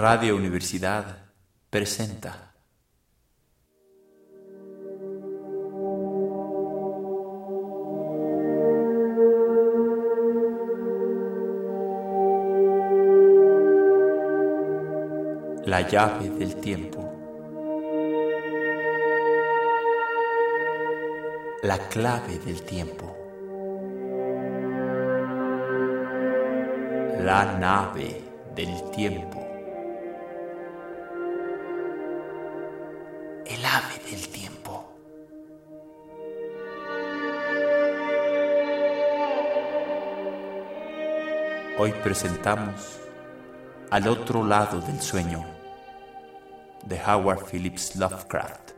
Radio Universidad presenta. La llave del tiempo. La clave del tiempo. La nave del tiempo. Hoy presentamos Al otro lado del sueño de Howard Phillips Lovecraft.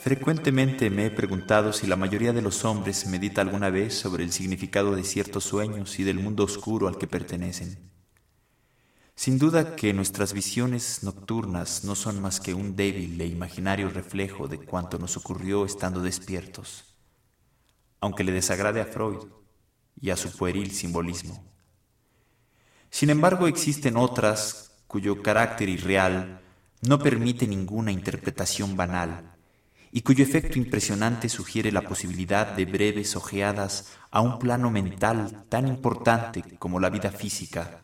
Frecuentemente me he preguntado si la mayoría de los hombres medita alguna vez sobre el significado de ciertos sueños y del mundo oscuro al que pertenecen. Sin duda que nuestras visiones nocturnas no son más que un débil e imaginario reflejo de cuanto nos ocurrió estando despiertos, aunque le desagrade a Freud y a su pueril simbolismo. Sin embargo, existen otras cuyo carácter irreal no permite ninguna interpretación banal y cuyo efecto impresionante sugiere la posibilidad de breves ojeadas a un plano mental tan importante como la vida física,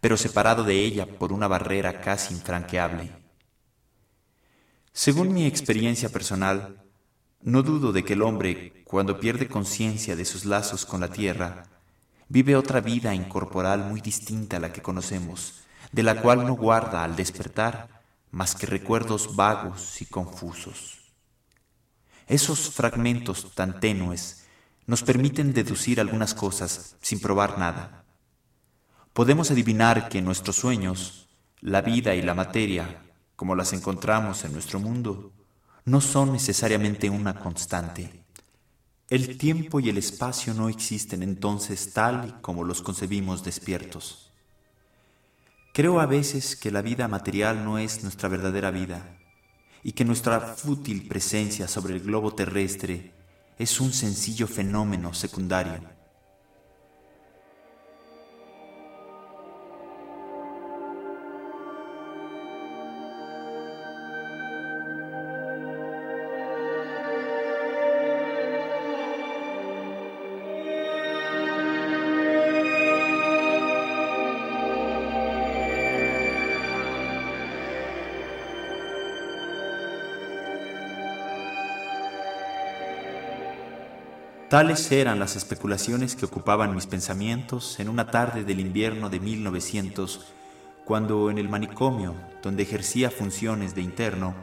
pero separado de ella por una barrera casi infranqueable. Según mi experiencia personal, no dudo de que el hombre, cuando pierde conciencia de sus lazos con la tierra, vive otra vida incorporal muy distinta a la que conocemos, de la cual no guarda al despertar más que recuerdos vagos y confusos. Esos fragmentos tan tenues nos permiten deducir algunas cosas sin probar nada. Podemos adivinar que nuestros sueños, la vida y la materia, como las encontramos en nuestro mundo, no son necesariamente una constante. El tiempo y el espacio no existen entonces tal y como los concebimos despiertos. Creo a veces que la vida material no es nuestra verdadera vida, y que nuestra fútil presencia sobre el globo terrestre es un sencillo fenómeno secundario. Tales eran las especulaciones que ocupaban mis pensamientos en una tarde del invierno de 1900, cuando en el manicomio, donde ejercía funciones de interno,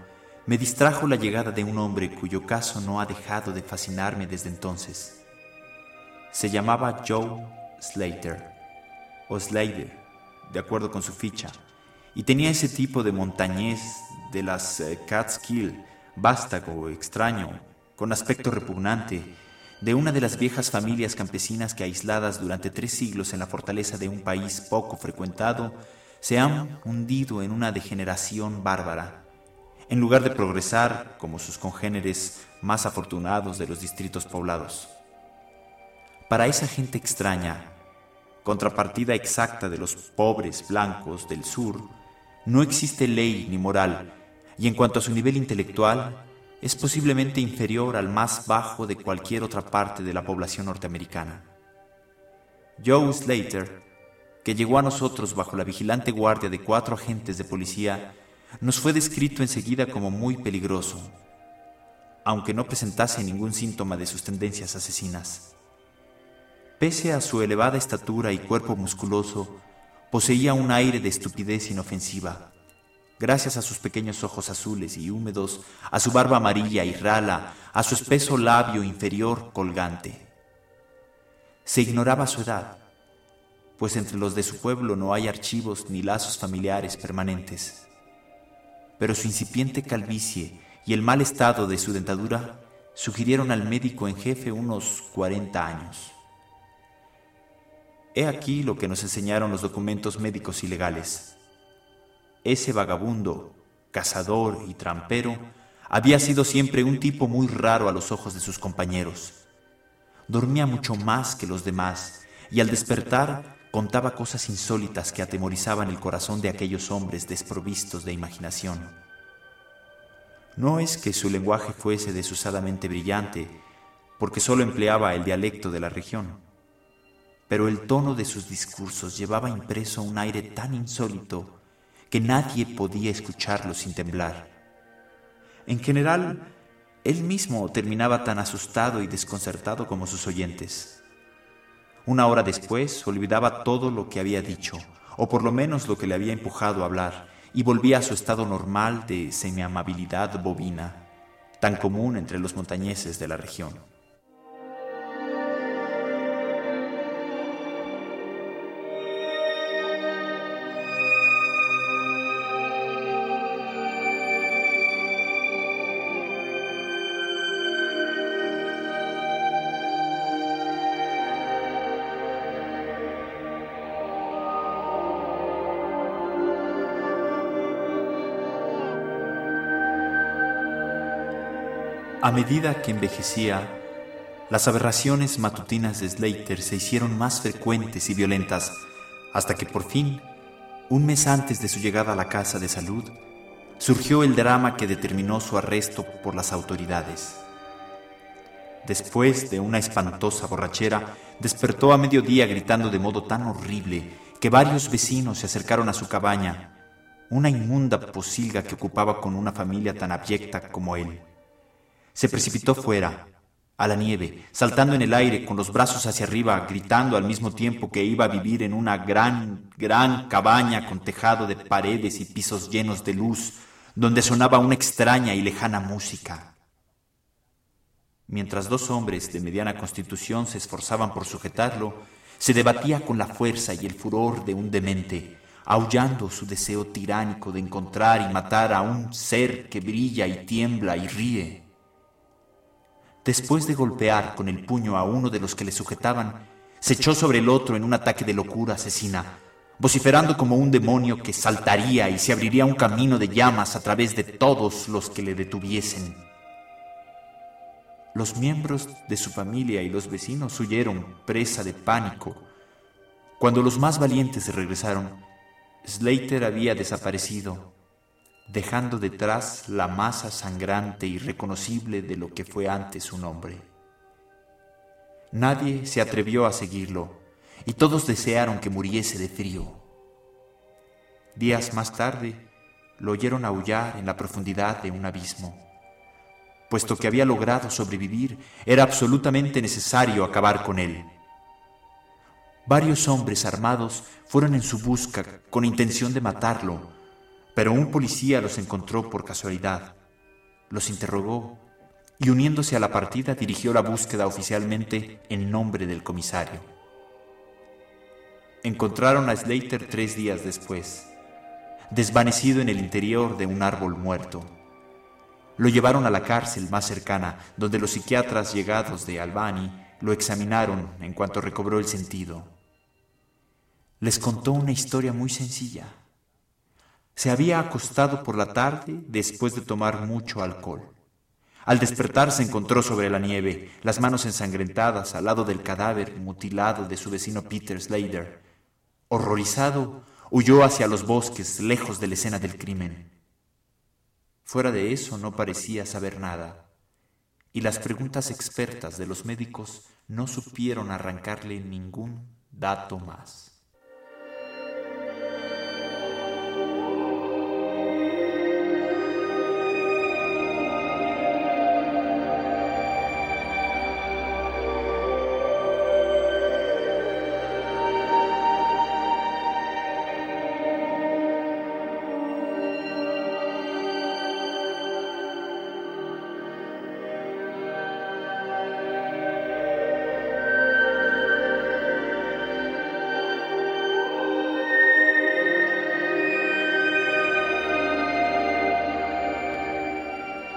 me distrajo la llegada de un hombre cuyo caso no ha dejado de fascinarme desde entonces. Se llamaba Joe Slater, o Slater, de acuerdo con su ficha, y tenía ese tipo de montañés de las eh, Catskill, vástago, extraño, con aspecto repugnante, de una de las viejas familias campesinas que aisladas durante tres siglos en la fortaleza de un país poco frecuentado, se han hundido en una degeneración bárbara, en lugar de progresar como sus congéneres más afortunados de los distritos poblados. Para esa gente extraña, contrapartida exacta de los pobres blancos del sur, no existe ley ni moral, y en cuanto a su nivel intelectual, es posiblemente inferior al más bajo de cualquier otra parte de la población norteamericana. Joe Slater, que llegó a nosotros bajo la vigilante guardia de cuatro agentes de policía, nos fue descrito enseguida como muy peligroso, aunque no presentase ningún síntoma de sus tendencias asesinas. Pese a su elevada estatura y cuerpo musculoso, poseía un aire de estupidez inofensiva gracias a sus pequeños ojos azules y húmedos, a su barba amarilla y rala, a su espeso labio inferior colgante. Se ignoraba su edad, pues entre los de su pueblo no hay archivos ni lazos familiares permanentes. Pero su incipiente calvicie y el mal estado de su dentadura sugirieron al médico en jefe unos 40 años. He aquí lo que nos enseñaron los documentos médicos y legales ese vagabundo, cazador y trampero, había sido siempre un tipo muy raro a los ojos de sus compañeros. Dormía mucho más que los demás y al despertar contaba cosas insólitas que atemorizaban el corazón de aquellos hombres desprovistos de imaginación. No es que su lenguaje fuese desusadamente brillante, porque sólo empleaba el dialecto de la región, pero el tono de sus discursos llevaba impreso un aire tan insólito que nadie podía escucharlo sin temblar. En general, él mismo terminaba tan asustado y desconcertado como sus oyentes. Una hora después olvidaba todo lo que había dicho, o por lo menos lo que le había empujado a hablar, y volvía a su estado normal de semiamabilidad bovina, tan común entre los montañeses de la región. A medida que envejecía, las aberraciones matutinas de Slater se hicieron más frecuentes y violentas, hasta que por fin, un mes antes de su llegada a la casa de salud, surgió el drama que determinó su arresto por las autoridades. Después de una espantosa borrachera, despertó a mediodía gritando de modo tan horrible que varios vecinos se acercaron a su cabaña, una inmunda posilga que ocupaba con una familia tan abyecta como él. Se precipitó fuera, a la nieve, saltando en el aire con los brazos hacia arriba, gritando al mismo tiempo que iba a vivir en una gran, gran cabaña con tejado de paredes y pisos llenos de luz, donde sonaba una extraña y lejana música. Mientras dos hombres de mediana constitución se esforzaban por sujetarlo, se debatía con la fuerza y el furor de un demente, aullando su deseo tiránico de encontrar y matar a un ser que brilla y tiembla y ríe. Después de golpear con el puño a uno de los que le sujetaban, se echó sobre el otro en un ataque de locura asesina, vociferando como un demonio que saltaría y se abriría un camino de llamas a través de todos los que le detuviesen. Los miembros de su familia y los vecinos huyeron, presa de pánico. Cuando los más valientes regresaron, Slater había desaparecido dejando detrás la masa sangrante y reconocible de lo que fue antes su nombre. Nadie se atrevió a seguirlo y todos desearon que muriese de frío. Días más tarde lo oyeron aullar en la profundidad de un abismo. Puesto que había logrado sobrevivir, era absolutamente necesario acabar con él. Varios hombres armados fueron en su busca con intención de matarlo, pero un policía los encontró por casualidad, los interrogó y uniéndose a la partida dirigió la búsqueda oficialmente en nombre del comisario. Encontraron a Slater tres días después, desvanecido en el interior de un árbol muerto. Lo llevaron a la cárcel más cercana, donde los psiquiatras llegados de Albany lo examinaron en cuanto recobró el sentido. Les contó una historia muy sencilla se había acostado por la tarde después de tomar mucho alcohol. Al despertar se encontró sobre la nieve, las manos ensangrentadas al lado del cadáver mutilado de su vecino Peter Slater. Horrorizado, huyó hacia los bosques, lejos de la escena del crimen. Fuera de eso no parecía saber nada, y las preguntas expertas de los médicos no supieron arrancarle ningún dato más.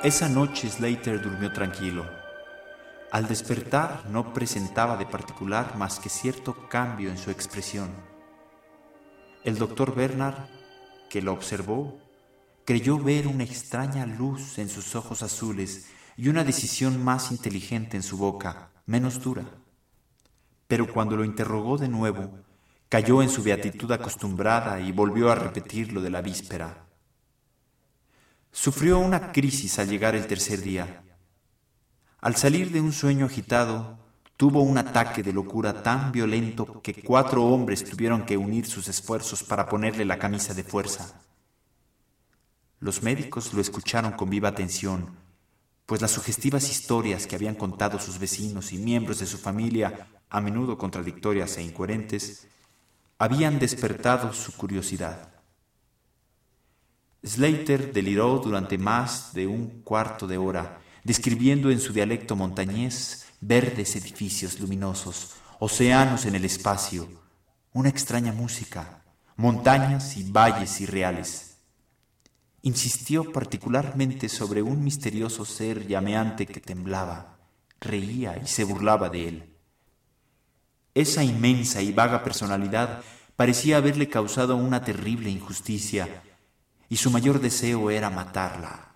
Esa noche Slater durmió tranquilo. Al despertar no presentaba de particular más que cierto cambio en su expresión. El doctor Bernard, que lo observó, creyó ver una extraña luz en sus ojos azules y una decisión más inteligente en su boca, menos dura. Pero cuando lo interrogó de nuevo, cayó en su beatitud acostumbrada y volvió a repetir lo de la víspera. Sufrió una crisis al llegar el tercer día. Al salir de un sueño agitado, tuvo un ataque de locura tan violento que cuatro hombres tuvieron que unir sus esfuerzos para ponerle la camisa de fuerza. Los médicos lo escucharon con viva atención, pues las sugestivas historias que habían contado sus vecinos y miembros de su familia, a menudo contradictorias e incoherentes, habían despertado su curiosidad. Slater deliró durante más de un cuarto de hora, describiendo en su dialecto montañés verdes edificios luminosos, océanos en el espacio, una extraña música, montañas y valles irreales. Insistió particularmente sobre un misterioso ser llameante que temblaba, reía y se burlaba de él. Esa inmensa y vaga personalidad parecía haberle causado una terrible injusticia, y su mayor deseo era matarla.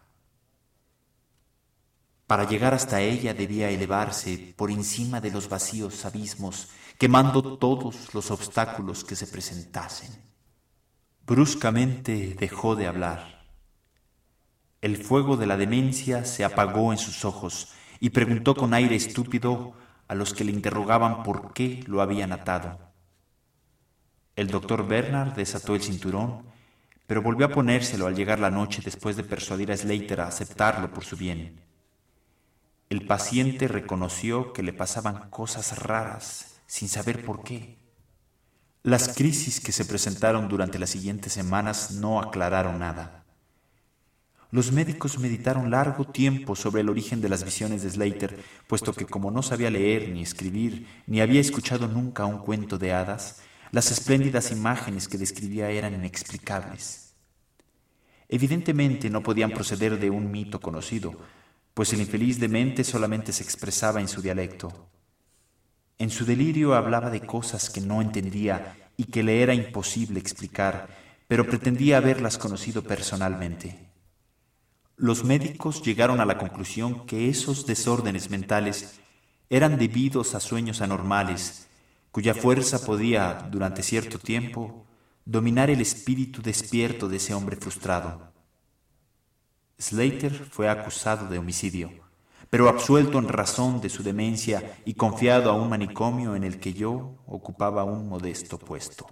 Para llegar hasta ella debía elevarse por encima de los vacíos abismos, quemando todos los obstáculos que se presentasen. Bruscamente dejó de hablar. El fuego de la demencia se apagó en sus ojos y preguntó con aire estúpido a los que le interrogaban por qué lo habían atado. El doctor Bernard desató el cinturón, pero volvió a ponérselo al llegar la noche después de persuadir a Slater a aceptarlo por su bien. El paciente reconoció que le pasaban cosas raras sin saber por qué. Las crisis que se presentaron durante las siguientes semanas no aclararon nada. Los médicos meditaron largo tiempo sobre el origen de las visiones de Slater, puesto que como no sabía leer ni escribir, ni había escuchado nunca un cuento de hadas, las espléndidas imágenes que describía eran inexplicables. Evidentemente no podían proceder de un mito conocido, pues el infeliz demente solamente se expresaba en su dialecto. En su delirio hablaba de cosas que no entendía y que le era imposible explicar, pero pretendía haberlas conocido personalmente. Los médicos llegaron a la conclusión que esos desórdenes mentales eran debidos a sueños anormales, cuya fuerza podía, durante cierto tiempo, dominar el espíritu despierto de ese hombre frustrado. Slater fue acusado de homicidio, pero absuelto en razón de su demencia y confiado a un manicomio en el que yo ocupaba un modesto puesto.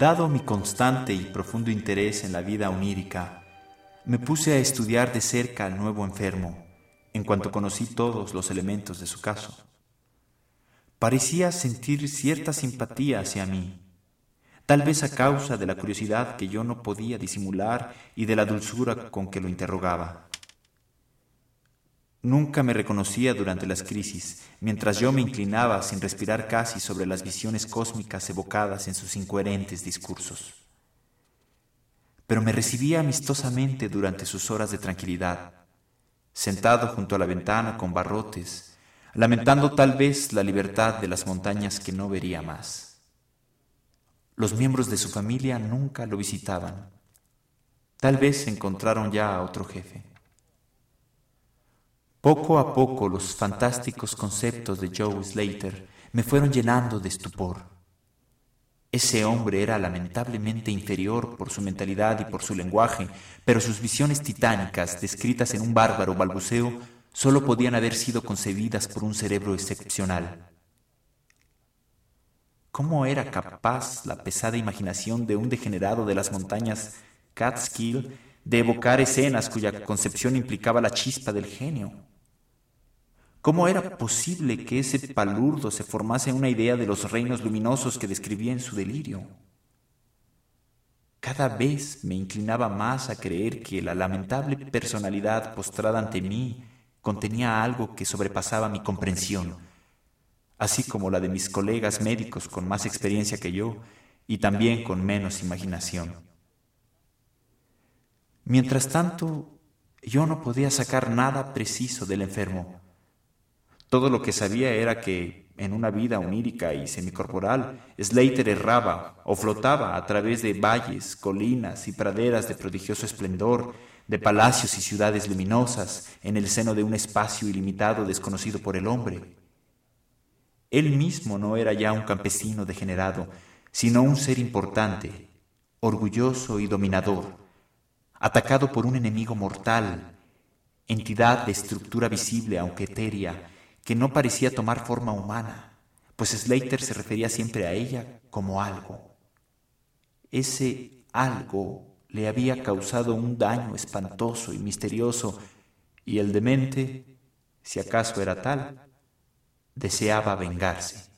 Dado mi constante y profundo interés en la vida onírica, me puse a estudiar de cerca al nuevo enfermo, en cuanto conocí todos los elementos de su caso. Parecía sentir cierta simpatía hacia mí, tal vez a causa de la curiosidad que yo no podía disimular y de la dulzura con que lo interrogaba. Nunca me reconocía durante las crisis, mientras yo me inclinaba sin respirar casi sobre las visiones cósmicas evocadas en sus incoherentes discursos. Pero me recibía amistosamente durante sus horas de tranquilidad, sentado junto a la ventana con barrotes, lamentando tal vez la libertad de las montañas que no vería más. Los miembros de su familia nunca lo visitaban. Tal vez encontraron ya a otro jefe. Poco a poco los fantásticos conceptos de Joe Slater me fueron llenando de estupor. Ese hombre era lamentablemente inferior por su mentalidad y por su lenguaje, pero sus visiones titánicas, descritas en un bárbaro balbuceo, solo podían haber sido concebidas por un cerebro excepcional. ¿Cómo era capaz la pesada imaginación de un degenerado de las montañas Catskill de evocar escenas cuya concepción implicaba la chispa del genio? ¿Cómo era posible que ese palurdo se formase una idea de los reinos luminosos que describía en su delirio? cada vez me inclinaba más a creer que la lamentable personalidad postrada ante mí contenía algo que sobrepasaba mi comprensión, así como la de mis colegas médicos con más experiencia que yo y también con menos imaginación. Mientras tanto, yo no podía sacar nada preciso del enfermo. Todo lo que sabía era que en una vida onírica y semicorporal, Slater erraba o flotaba a través de valles, colinas y praderas de prodigioso esplendor, de palacios y ciudades luminosas, en el seno de un espacio ilimitado desconocido por el hombre. Él mismo no era ya un campesino degenerado, sino un ser importante, orgulloso y dominador, atacado por un enemigo mortal, entidad de estructura visible aunque etérea, que no parecía tomar forma humana, pues Slater se refería siempre a ella como algo. Ese algo le había causado un daño espantoso y misterioso, y el demente, si acaso era tal, deseaba vengarse.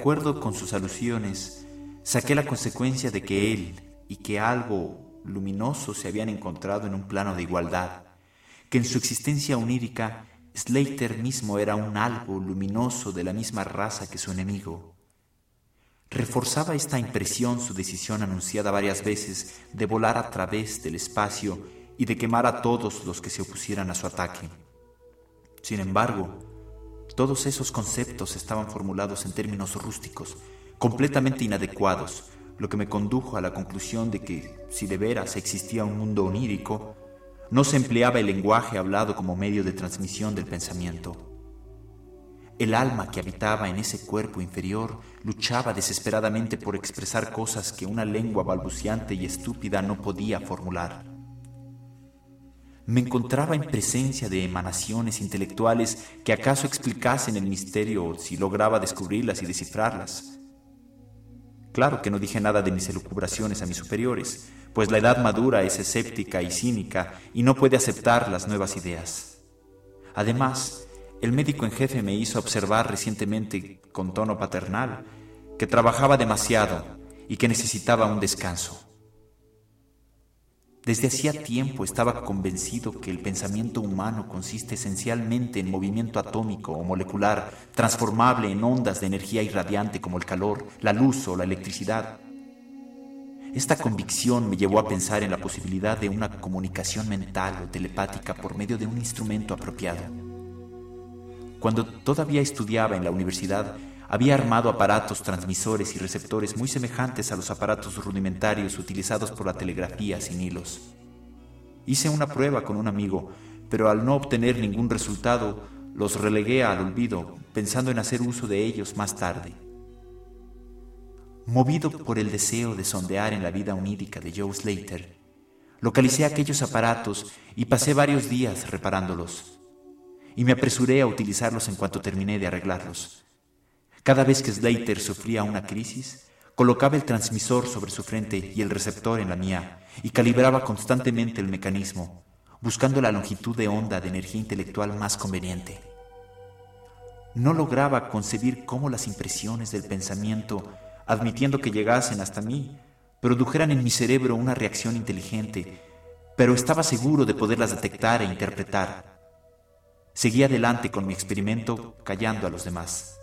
Acuerdo con sus alusiones, saqué la consecuencia de que él y que algo luminoso se habían encontrado en un plano de igualdad, que en su existencia onírica Slater mismo era un algo luminoso de la misma raza que su enemigo. Reforzaba esta impresión su decisión anunciada varias veces de volar a través del espacio y de quemar a todos los que se opusieran a su ataque. Sin embargo, todos esos conceptos estaban formulados en términos rústicos, completamente inadecuados, lo que me condujo a la conclusión de que, si de veras existía un mundo onírico, no se empleaba el lenguaje hablado como medio de transmisión del pensamiento. El alma que habitaba en ese cuerpo inferior luchaba desesperadamente por expresar cosas que una lengua balbuciante y estúpida no podía formular me encontraba en presencia de emanaciones intelectuales que acaso explicasen el misterio si lograba descubrirlas y descifrarlas. Claro que no dije nada de mis elucubraciones a mis superiores, pues la edad madura es escéptica y cínica y no puede aceptar las nuevas ideas. Además, el médico en jefe me hizo observar recientemente, con tono paternal, que trabajaba demasiado y que necesitaba un descanso. Desde hacía tiempo estaba convencido que el pensamiento humano consiste esencialmente en movimiento atómico o molecular, transformable en ondas de energía irradiante como el calor, la luz o la electricidad. Esta convicción me llevó a pensar en la posibilidad de una comunicación mental o telepática por medio de un instrumento apropiado. Cuando todavía estudiaba en la universidad, había armado aparatos transmisores y receptores muy semejantes a los aparatos rudimentarios utilizados por la telegrafía sin hilos. Hice una prueba con un amigo, pero al no obtener ningún resultado, los relegué al olvido, pensando en hacer uso de ellos más tarde. Movido por el deseo de sondear en la vida unídica de Joe Slater, localicé aquellos aparatos y pasé varios días reparándolos. Y me apresuré a utilizarlos en cuanto terminé de arreglarlos. Cada vez que Slater sufría una crisis, colocaba el transmisor sobre su frente y el receptor en la mía y calibraba constantemente el mecanismo, buscando la longitud de onda de energía intelectual más conveniente. No lograba concebir cómo las impresiones del pensamiento, admitiendo que llegasen hasta mí, produjeran en mi cerebro una reacción inteligente, pero estaba seguro de poderlas detectar e interpretar. Seguí adelante con mi experimento callando a los demás.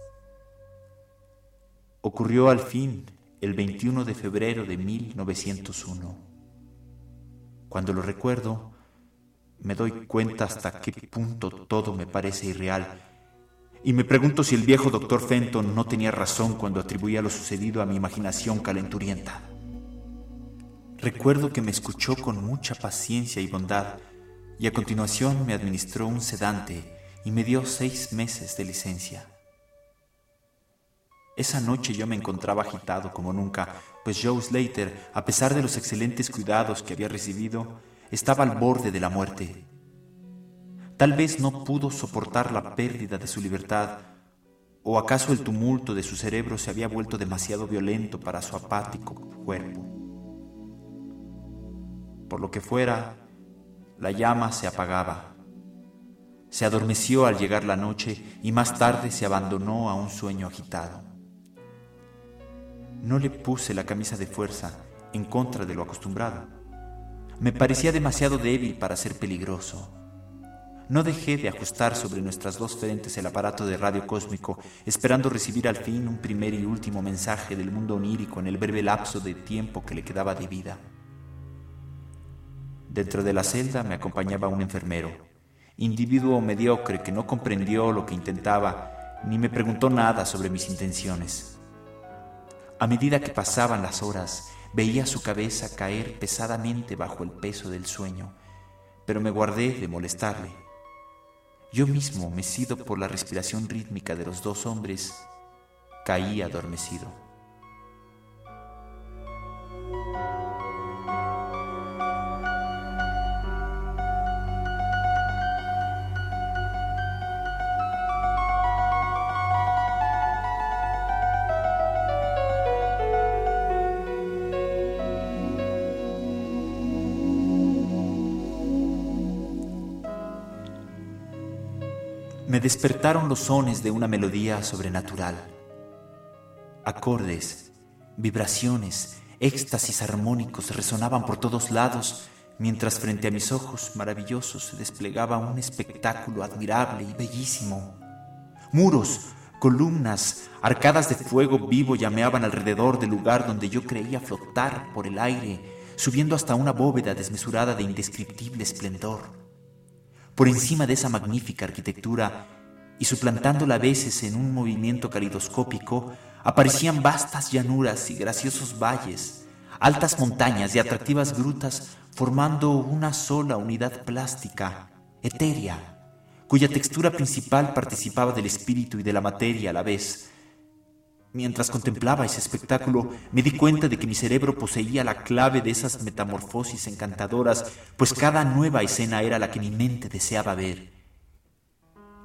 Ocurrió al fin el 21 de febrero de 1901. Cuando lo recuerdo, me doy cuenta hasta qué punto todo me parece irreal y me pregunto si el viejo doctor Fenton no tenía razón cuando atribuía lo sucedido a mi imaginación calenturienta. Recuerdo que me escuchó con mucha paciencia y bondad y a continuación me administró un sedante y me dio seis meses de licencia. Esa noche yo me encontraba agitado como nunca, pues Joe Slater, a pesar de los excelentes cuidados que había recibido, estaba al borde de la muerte. Tal vez no pudo soportar la pérdida de su libertad, o acaso el tumulto de su cerebro se había vuelto demasiado violento para su apático cuerpo. Por lo que fuera, la llama se apagaba. Se adormeció al llegar la noche y más tarde se abandonó a un sueño agitado. No le puse la camisa de fuerza en contra de lo acostumbrado. Me parecía demasiado débil para ser peligroso. No dejé de ajustar sobre nuestras dos frentes el aparato de radio cósmico, esperando recibir al fin un primer y último mensaje del mundo onírico en el breve lapso de tiempo que le quedaba de vida. Dentro de la celda me acompañaba un enfermero, individuo mediocre que no comprendió lo que intentaba ni me preguntó nada sobre mis intenciones. A medida que pasaban las horas, veía su cabeza caer pesadamente bajo el peso del sueño, pero me guardé de molestarle. Yo mismo, mecido por la respiración rítmica de los dos hombres, caí adormecido. Despertaron los sones de una melodía sobrenatural. Acordes, vibraciones, éxtasis armónicos resonaban por todos lados, mientras frente a mis ojos maravillosos se desplegaba un espectáculo admirable y bellísimo. Muros, columnas, arcadas de fuego vivo llameaban alrededor del lugar donde yo creía flotar por el aire, subiendo hasta una bóveda desmesurada de indescriptible esplendor por encima de esa magnífica arquitectura y suplantándola a veces en un movimiento calidoscópico, aparecían vastas llanuras y graciosos valles, altas montañas y atractivas grutas formando una sola unidad plástica, etérea, cuya textura principal participaba del espíritu y de la materia a la vez, Mientras contemplaba ese espectáculo, me di cuenta de que mi cerebro poseía la clave de esas metamorfosis encantadoras, pues cada nueva escena era la que mi mente deseaba ver.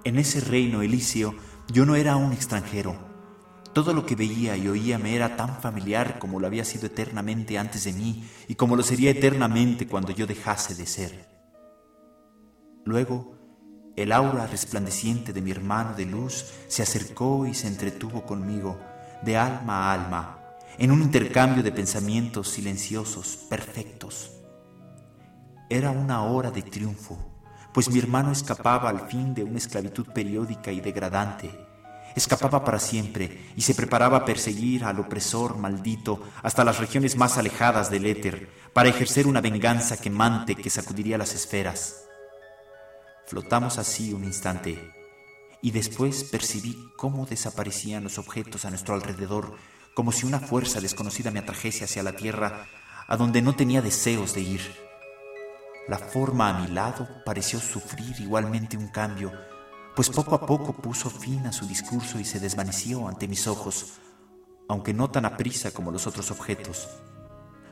En ese reino elíseo yo no era un extranjero. Todo lo que veía y oía me era tan familiar como lo había sido eternamente antes de mí y como lo sería eternamente cuando yo dejase de ser. Luego, el aura resplandeciente de mi hermano de luz se acercó y se entretuvo conmigo, de alma a alma, en un intercambio de pensamientos silenciosos, perfectos. Era una hora de triunfo, pues mi hermano escapaba al fin de una esclavitud periódica y degradante. Escapaba para siempre y se preparaba a perseguir al opresor maldito hasta las regiones más alejadas del éter, para ejercer una venganza quemante que sacudiría las esferas. Flotamos así un instante y después percibí cómo desaparecían los objetos a nuestro alrededor, como si una fuerza desconocida me atrajese hacia la tierra, a donde no tenía deseos de ir. La forma a mi lado pareció sufrir igualmente un cambio, pues poco a poco puso fin a su discurso y se desvaneció ante mis ojos, aunque no tan aprisa como los otros objetos.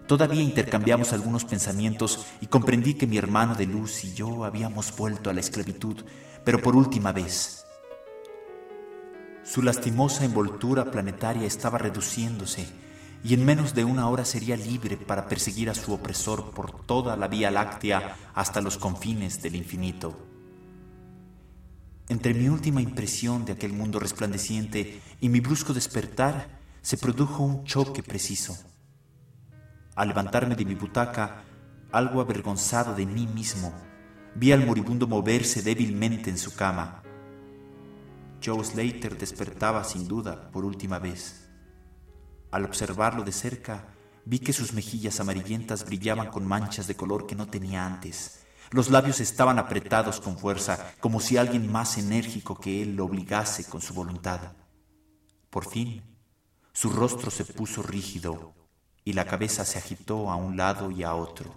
Todavía intercambiamos algunos pensamientos y comprendí que mi hermano de luz y yo habíamos vuelto a la esclavitud, pero por última vez. Su lastimosa envoltura planetaria estaba reduciéndose y en menos de una hora sería libre para perseguir a su opresor por toda la Vía Láctea hasta los confines del infinito. Entre mi última impresión de aquel mundo resplandeciente y mi brusco despertar se produjo un choque preciso. Al levantarme de mi butaca, algo avergonzado de mí mismo, vi al moribundo moverse débilmente en su cama. Joe Slater despertaba sin duda por última vez. Al observarlo de cerca, vi que sus mejillas amarillentas brillaban con manchas de color que no tenía antes. Los labios estaban apretados con fuerza, como si alguien más enérgico que él lo obligase con su voluntad. Por fin, su rostro se puso rígido y la cabeza se agitó a un lado y a otro.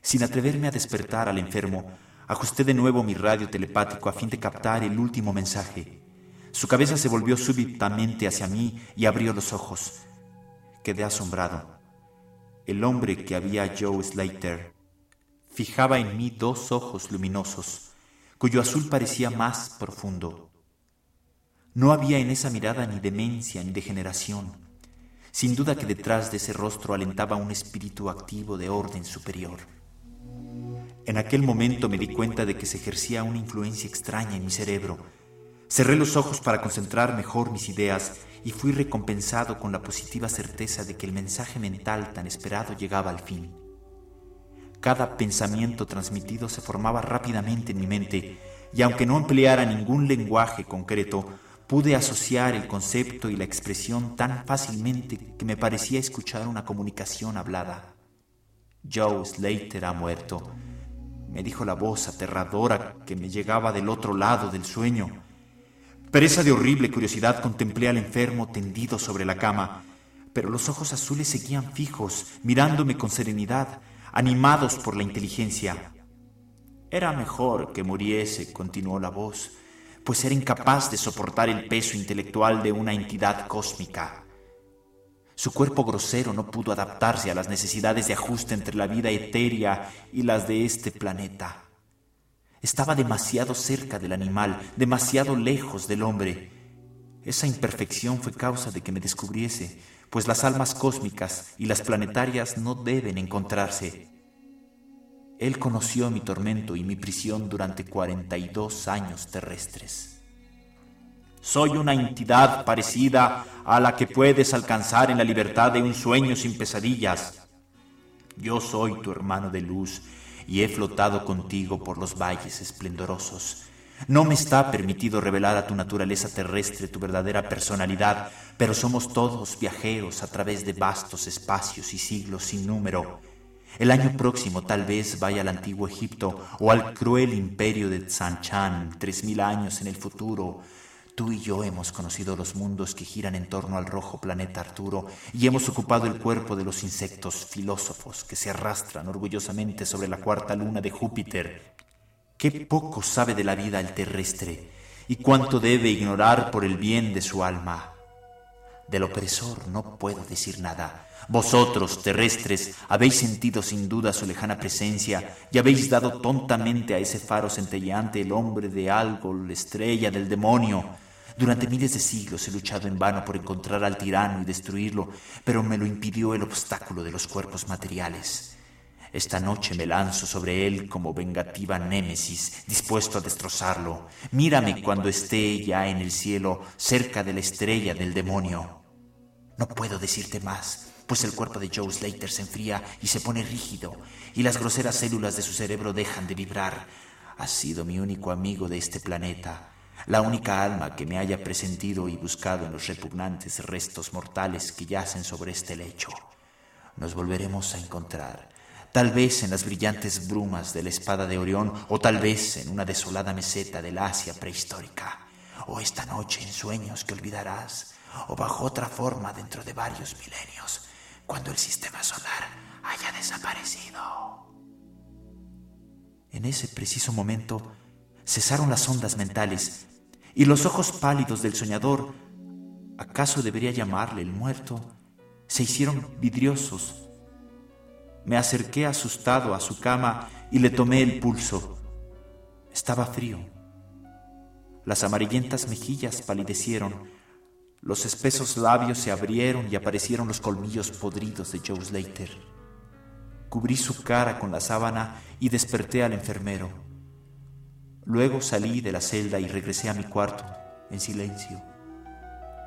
Sin atreverme a despertar al enfermo, ajusté de nuevo mi radio telepático a fin de captar el último mensaje. Su cabeza se volvió súbitamente hacia mí y abrió los ojos. Quedé asombrado. El hombre que había Joe Slater fijaba en mí dos ojos luminosos, cuyo azul parecía más profundo. No había en esa mirada ni demencia ni degeneración. Sin duda que detrás de ese rostro alentaba un espíritu activo de orden superior. En aquel momento me di cuenta de que se ejercía una influencia extraña en mi cerebro. Cerré los ojos para concentrar mejor mis ideas y fui recompensado con la positiva certeza de que el mensaje mental tan esperado llegaba al fin. Cada pensamiento transmitido se formaba rápidamente en mi mente y aunque no empleara ningún lenguaje concreto, pude asociar el concepto y la expresión tan fácilmente que me parecía escuchar una comunicación hablada. Joe Slater ha muerto, me dijo la voz aterradora que me llegaba del otro lado del sueño. Presa de horrible curiosidad contemplé al enfermo tendido sobre la cama, pero los ojos azules seguían fijos, mirándome con serenidad, animados por la inteligencia. Era mejor que muriese, continuó la voz, pues era incapaz de soportar el peso intelectual de una entidad cósmica. Su cuerpo grosero no pudo adaptarse a las necesidades de ajuste entre la vida etérea y las de este planeta. Estaba demasiado cerca del animal, demasiado lejos del hombre. Esa imperfección fue causa de que me descubriese, pues las almas cósmicas y las planetarias no deben encontrarse. Él conoció mi tormento y mi prisión durante 42 años terrestres. Soy una entidad parecida a la que puedes alcanzar en la libertad de un sueño sin pesadillas. Yo soy tu hermano de luz y he flotado contigo por los valles esplendorosos. No me está permitido revelar a tu naturaleza terrestre tu verdadera personalidad, pero somos todos viajeros a través de vastos espacios y siglos sin número. El año próximo tal vez vaya al antiguo Egipto o al cruel imperio de Tsanchan, tres mil años en el futuro, Tú y yo hemos conocido los mundos que giran en torno al rojo planeta Arturo y hemos ocupado el cuerpo de los insectos filósofos que se arrastran orgullosamente sobre la cuarta luna de Júpiter. Qué poco sabe de la vida el terrestre y cuánto debe ignorar por el bien de su alma. Del opresor no puedo decir nada. Vosotros, terrestres, habéis sentido sin duda su lejana presencia y habéis dado tontamente a ese faro centelleante el hombre de algo, la estrella del demonio. Durante miles de siglos he luchado en vano por encontrar al tirano y destruirlo, pero me lo impidió el obstáculo de los cuerpos materiales. Esta noche me lanzo sobre él como vengativa némesis, dispuesto a destrozarlo. Mírame cuando esté ya en el cielo, cerca de la estrella del demonio. No puedo decirte más, pues el cuerpo de Joe Slater se enfría y se pone rígido, y las groseras células de su cerebro dejan de vibrar. Ha sido mi único amigo de este planeta, la única alma que me haya presentido y buscado en los repugnantes restos mortales que yacen sobre este lecho. Nos volveremos a encontrar, tal vez en las brillantes brumas de la espada de Orión, o tal vez en una desolada meseta del Asia prehistórica, o esta noche en sueños que olvidarás, o bajo otra forma dentro de varios milenios, cuando el sistema solar haya desaparecido. En ese preciso momento cesaron las ondas mentales y los ojos pálidos del soñador, acaso debería llamarle el muerto, se hicieron vidriosos. Me acerqué asustado a su cama y le tomé el pulso. Estaba frío. Las amarillentas mejillas palidecieron, los espesos labios se abrieron y aparecieron los colmillos podridos de Joe Slater. Cubrí su cara con la sábana y desperté al enfermero. Luego salí de la celda y regresé a mi cuarto, en silencio.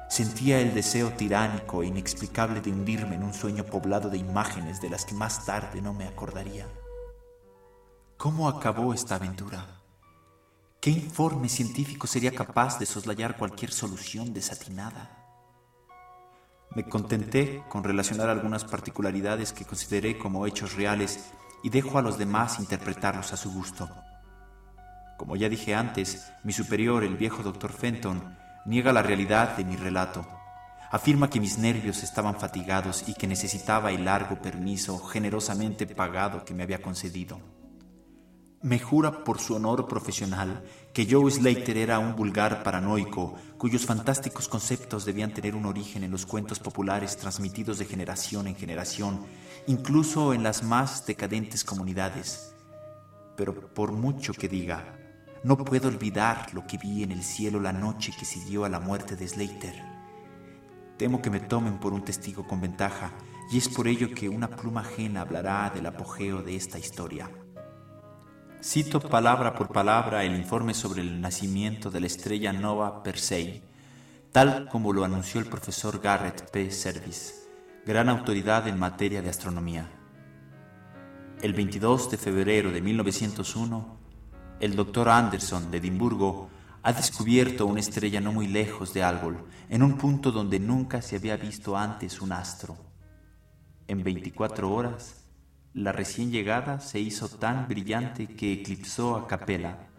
Sentía el deseo tiránico e inexplicable de hundirme en un sueño poblado de imágenes de las que más tarde no me acordaría. ¿Cómo acabó esta aventura? ¿Qué informe científico sería capaz de soslayar cualquier solución desatinada? Me contenté con relacionar algunas particularidades que consideré como hechos reales y dejo a los demás interpretarlos a su gusto. Como ya dije antes, mi superior, el viejo doctor Fenton, niega la realidad de mi relato. Afirma que mis nervios estaban fatigados y que necesitaba el largo permiso generosamente pagado que me había concedido. Me jura por su honor profesional que Joe Slater era un vulgar paranoico cuyos fantásticos conceptos debían tener un origen en los cuentos populares transmitidos de generación en generación, incluso en las más decadentes comunidades. Pero por mucho que diga, no puedo olvidar lo que vi en el cielo la noche que siguió a la muerte de Slater. Temo que me tomen por un testigo con ventaja, y es por ello que una pluma ajena hablará del apogeo de esta historia. Cito palabra por palabra el informe sobre el nacimiento de la estrella Nova Persei, tal como lo anunció el profesor Garrett P. Service, gran autoridad en materia de astronomía. El 22 de febrero de 1901, el doctor Anderson de Edimburgo ha descubierto una estrella no muy lejos de Algol, en un punto donde nunca se había visto antes un astro. En 24 horas, la recién llegada se hizo tan brillante que eclipsó a Capella.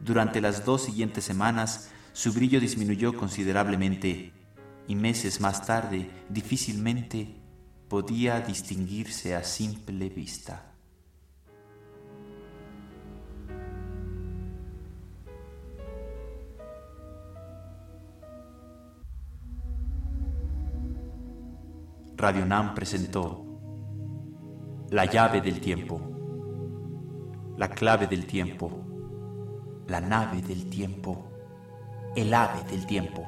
Durante las dos siguientes semanas, su brillo disminuyó considerablemente y meses más tarde difícilmente podía distinguirse a simple vista. Radio Nam presentó la llave del tiempo, la clave del tiempo, la nave del tiempo, el ave del tiempo.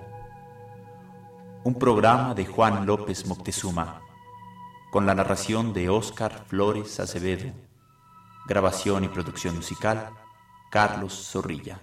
Un programa de Juan López Moctezuma, con la narración de Óscar Flores Acevedo, grabación y producción musical, Carlos Zorrilla.